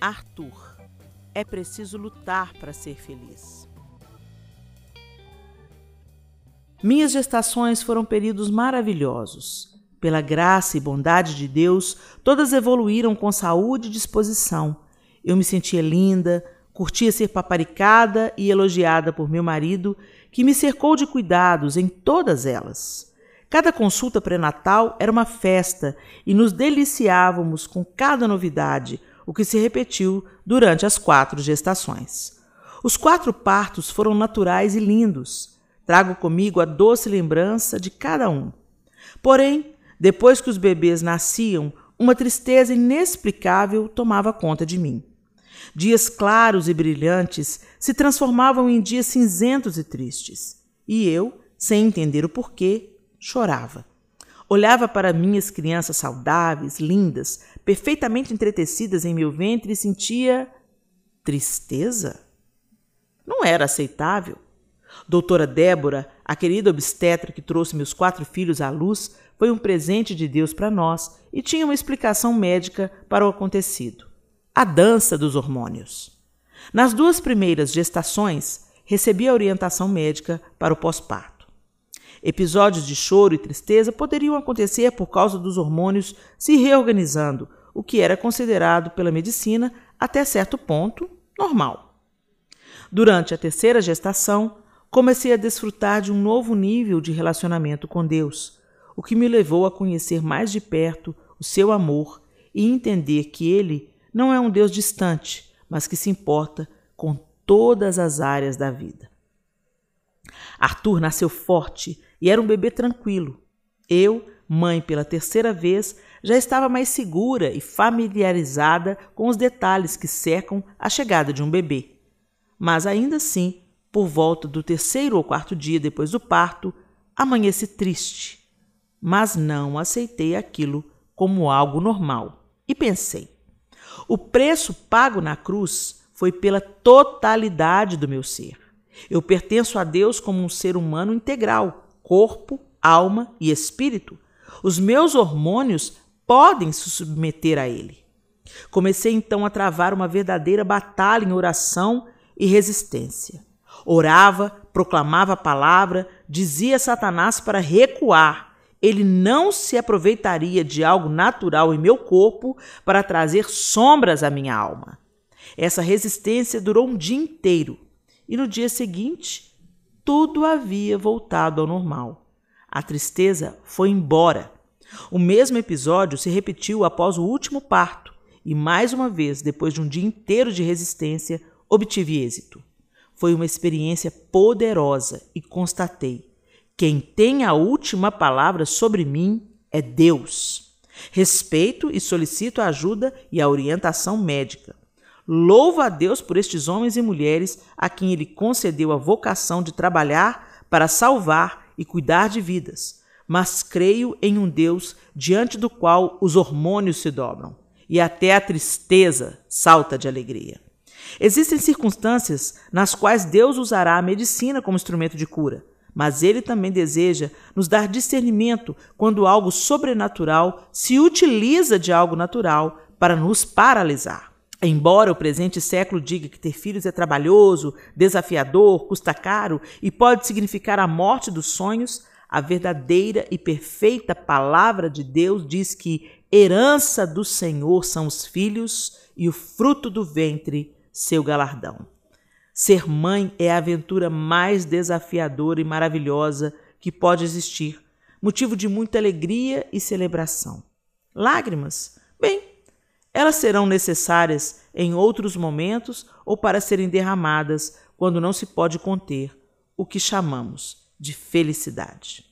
Arthur. É preciso lutar para ser feliz. Minhas gestações foram períodos maravilhosos. Pela graça e bondade de Deus, todas evoluíram com saúde e disposição. Eu me sentia linda, curtia ser paparicada e elogiada por meu marido, que me cercou de cuidados em todas elas. Cada consulta pré-natal era uma festa e nos deliciávamos com cada novidade, o que se repetiu durante as quatro gestações. Os quatro partos foram naturais e lindos. Trago comigo a doce lembrança de cada um. Porém, depois que os bebês nasciam, uma tristeza inexplicável tomava conta de mim. Dias claros e brilhantes se transformavam em dias cinzentos e tristes. E eu, sem entender o porquê, chorava. Olhava para minhas crianças saudáveis, lindas, perfeitamente entretecidas em meu ventre sentia tristeza. Não era aceitável. Doutora Débora, a querida obstetra que trouxe meus quatro filhos à luz, foi um presente de Deus para nós e tinha uma explicação médica para o acontecido: a dança dos hormônios. Nas duas primeiras gestações, recebi a orientação médica para o pós-parto. Episódios de choro e tristeza poderiam acontecer por causa dos hormônios se reorganizando, o que era considerado pela medicina, até certo ponto, normal. Durante a terceira gestação, comecei a desfrutar de um novo nível de relacionamento com Deus, o que me levou a conhecer mais de perto o seu amor e entender que ele não é um Deus distante, mas que se importa com todas as áreas da vida. Arthur nasceu forte e era um bebê tranquilo. Eu, mãe pela terceira vez, já estava mais segura e familiarizada com os detalhes que cercam a chegada de um bebê. Mas ainda assim, por volta do terceiro ou quarto dia depois do parto, amanheci triste. Mas não aceitei aquilo como algo normal e pensei: o preço pago na cruz foi pela totalidade do meu ser. Eu pertenço a Deus como um ser humano integral, corpo, alma e espírito. Os meus hormônios podem se submeter a ele. Comecei então a travar uma verdadeira batalha em oração e resistência. Orava, proclamava a palavra, dizia a Satanás para recuar. Ele não se aproveitaria de algo natural em meu corpo para trazer sombras à minha alma. Essa resistência durou um dia inteiro e no dia seguinte tudo havia voltado ao normal. A tristeza foi embora. O mesmo episódio se repetiu após o último parto, e mais uma vez, depois de um dia inteiro de resistência, obtive êxito. Foi uma experiência poderosa e constatei: quem tem a última palavra sobre mim é Deus. Respeito e solicito a ajuda e a orientação médica. Louvo a Deus por estes homens e mulheres a quem Ele concedeu a vocação de trabalhar para salvar e cuidar de vidas. Mas creio em um Deus diante do qual os hormônios se dobram e até a tristeza salta de alegria. Existem circunstâncias nas quais Deus usará a medicina como instrumento de cura, mas Ele também deseja nos dar discernimento quando algo sobrenatural se utiliza de algo natural para nos paralisar. Embora o presente século diga que ter filhos é trabalhoso, desafiador, custa caro e pode significar a morte dos sonhos, a verdadeira e perfeita palavra de Deus diz que herança do Senhor são os filhos e o fruto do ventre, seu galardão. Ser mãe é a aventura mais desafiadora e maravilhosa que pode existir, motivo de muita alegria e celebração. Lágrimas? Bem, elas serão necessárias em outros momentos ou para serem derramadas quando não se pode conter o que chamamos de felicidade.